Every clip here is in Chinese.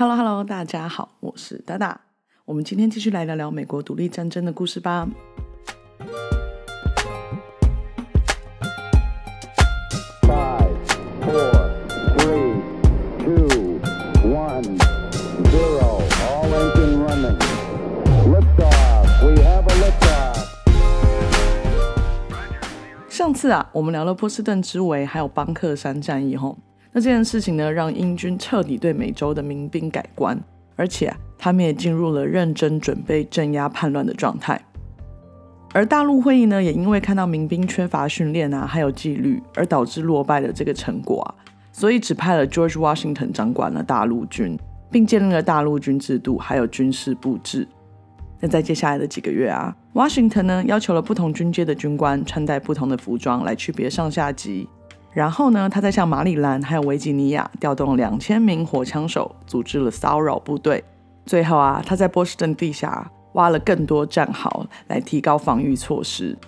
Hello Hello，大家好，我是达达。我们今天继续来聊聊美国独立战争的故事吧。Five, four, three, two, one, zero. All engine running. Liftoff. We have a. 上次啊，我们聊了波士顿之围，还有邦克山战役后，那这件事情呢，让英军彻底对美洲的民兵改观，而且，他们也进入了认真准备镇压叛乱的状态。而大陆会议呢，也因为看到民兵缺乏训练啊，还有纪律，而导致落败的这个成果啊，所以指派了 George Washington 掌管了大陆军，并建立了大陆军制度，还有军事布置。那在接下来的几个月啊，Washington 呢要求了不同军阶的军官穿戴不同的服装来区别上下级。然后呢，他在向马里兰还有维吉尼亚调动两千名火枪手，组织了骚扰部队。最后啊，他在波士顿地下挖了更多战壕来提高防御措施。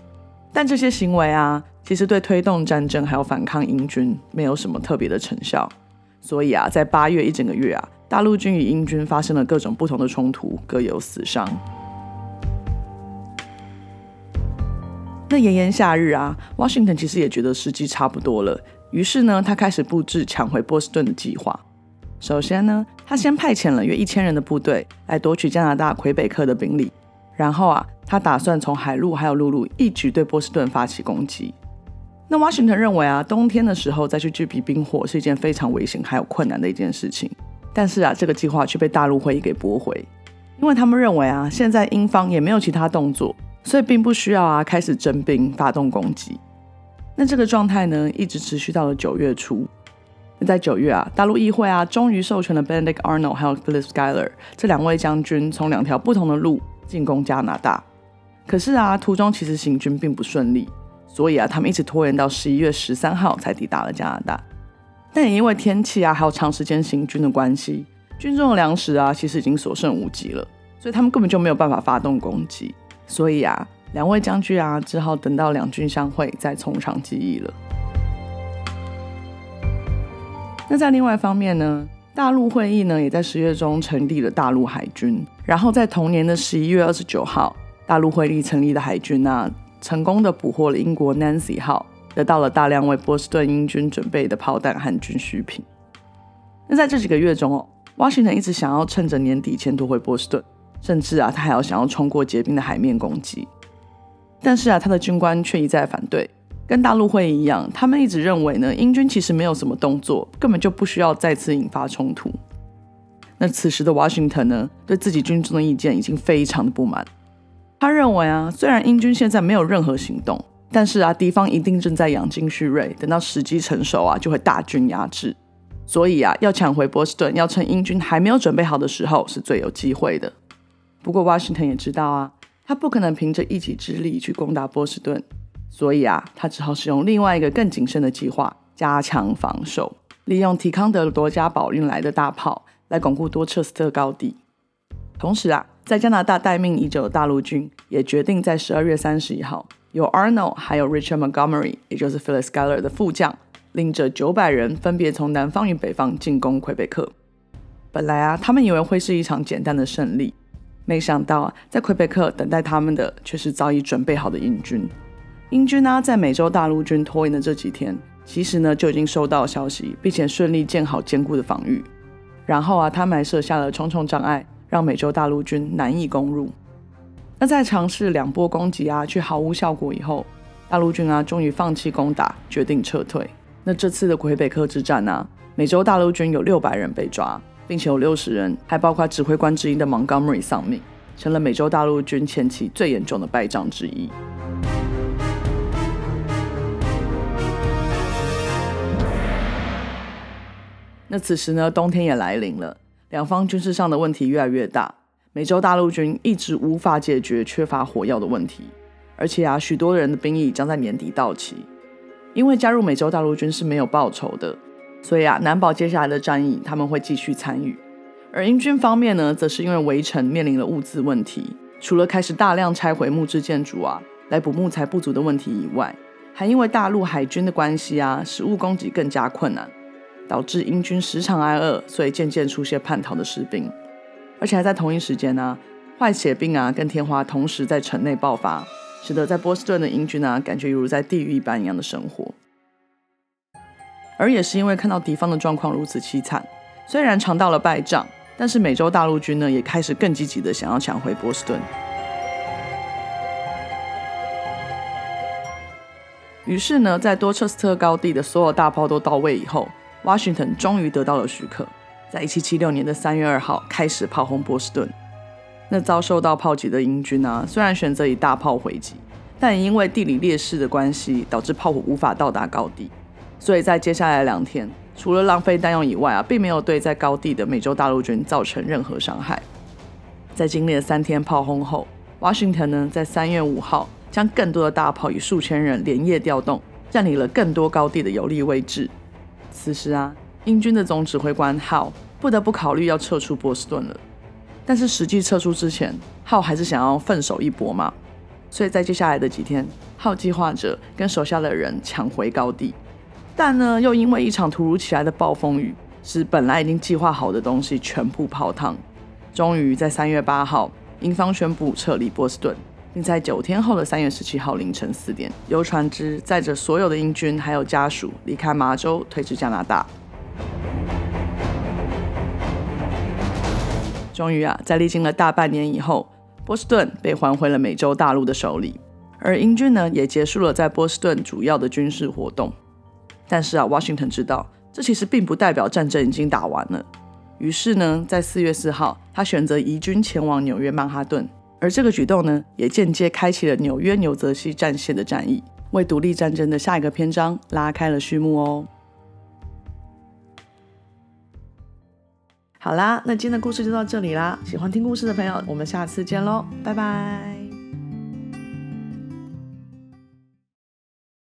但这些行为啊，其实对推动战争还有反抗英军没有什么特别的成效。所以啊，在八月一整个月啊，大陆军与英军发生了各种不同的冲突，各有死伤。那炎炎夏日啊，Washington 其实也觉得时机差不多了，于是呢，他开始布置抢回波士顿的计划。首先呢，他先派遣了约一千人的部队来夺取加拿大魁北克的兵力，然后啊，他打算从海路还有陆路一举对波士顿发起攻击。那 Washington 认为啊，冬天的时候再去聚集兵火是一件非常危险还有困难的一件事情。但是啊，这个计划却被大陆会议给驳回，因为他们认为啊，现在英方也没有其他动作。所以并不需要啊，开始征兵发动攻击。那这个状态呢，一直持续到了九月初。那在九月啊，大陆议会啊，终于授权了 Benedict Arnold 还有 Philip Schuyler 这两位将军从两条不同的路进攻加拿大。可是啊，途中其实行军并不顺利，所以啊，他们一直拖延到十一月十三号才抵达了加拿大。但也因为天气啊，还有长时间行军的关系，军中的粮食啊，其实已经所剩无几了，所以他们根本就没有办法发动攻击。所以啊，两位将军啊，只好等到两军相会再从长计议了。那在另外一方面呢，大陆会议呢也在十月中成立了大陆海军，然后在同年的十一月二十九号，大陆会议成立的海军啊，成功的捕获了英国 Nancy 号，得到了大量为波士顿英军准备的炮弹和军需品。那在这几个月中哦，Washington 一直想要趁着年底前夺回波士顿。甚至啊，他还要想要冲过结冰的海面攻击，但是啊，他的军官却一再反对。跟大陆会议一样，他们一直认为呢，英军其实没有什么动作，根本就不需要再次引发冲突。那此时的 Washington 呢，对自己军中的意见已经非常的不满。他认为啊，虽然英军现在没有任何行动，但是啊，敌方一定正在养精蓄锐，等到时机成熟啊，就会大军压制。所以啊，要抢回波士顿，要趁英军还没有准备好的时候，是最有机会的。不过，Washington 也知道啊，他不可能凭着一己之力去攻打波士顿，所以啊，他只好使用另外一个更谨慎的计划，加强防守，利用提康德罗加堡运来的大炮来巩固多彻斯特高地。同时啊，在加拿大待命已久的大陆军也决定在十二月三十一号，由 Arnold 还有 Richard Montgomery，也就是 Philip Schuyler 的副将，领着九百人分别从南方与北方进攻魁北克。本来啊，他们以为会是一场简单的胜利。没想到啊，在魁北克等待他们的却是早已准备好的英军。英军呢，在美洲大陆军拖延的这几天，其实呢就已经收到消息，并且顺利建好坚固的防御。然后啊，他们还设下了重重障碍，让美洲大陆军难以攻入。那在尝试两波攻击啊，却毫无效果以后，大陆军啊终于放弃攻打，决定撤退。那这次的魁北克之战呢，美洲大陆军有六百人被抓。并且有六十人，还包括指挥官之一的 Montgomery 丧命，成了美洲大陆军前期最严重的败仗之一。那此时呢，冬天也来临了，两方军事上的问题越来越大。美洲大陆军一直无法解决缺乏火药的问题，而且啊，许多人的兵役将在年底到期，因为加入美洲大陆军是没有报酬的。所以啊，难保接下来的战役他们会继续参与。而英军方面呢，则是因为围城面临了物资问题，除了开始大量拆毁木质建筑啊，来补木材不足的问题以外，还因为大陆海军的关系啊，食物供给更加困难。导致英军时常挨饿，所以渐渐出现叛逃的士兵。而且还在同一时间呢，坏血病啊跟天花同时在城内爆发，使得在波士顿的英军啊感觉犹如在地狱一般一样的生活。而也是因为看到敌方的状况如此凄惨，虽然尝到了败仗，但是美洲大陆军呢也开始更积极的想要抢回波士顿。于是呢，在多彻斯特高地的所有大炮都到位以后，Washington 终于得到了许可，在1776年的3月2号开始炮轰波士顿。那遭受到炮击的英军呢，虽然选择以大炮回击，但因为地理劣势的关系，导致炮火无法到达高地。所以在接下来两天，除了浪费弹药以外啊，并没有对在高地的美洲大陆军造成任何伤害。在经历了三天炮轰后，Washington 呢，在三月五号。将更多的大炮与数千人连夜调动，占领了更多高地的有利位置。此时啊，英军的总指挥官号不得不考虑要撤出波士顿了。但是实际撤出之前，号还是想要奋手一搏嘛。所以在接下来的几天，号计划着跟手下的人抢回高地。但呢，又因为一场突如其来的暴风雨，使本来已经计划好的东西全部泡汤。终于在三月八号，英方宣布撤离波士顿。并在九天后的三月十七号凌晨四点，由船只载着所有的英军还有家属离开麻州，退至加拿大。终于啊，在历经了大半年以后，波士顿被还回了美洲大陆的手里，而英军呢也结束了在波士顿主要的军事活动。但是啊，Washington 知道这其实并不代表战争已经打完了，于是呢，在四月四号，他选择移军前往纽约曼哈顿。而这个举动呢，也间接开启了纽约纽泽西战线的战役，为独立战争的下一个篇章拉开了序幕哦。好啦，那今天的故事就到这里啦。喜欢听故事的朋友，我们下次见喽，拜拜。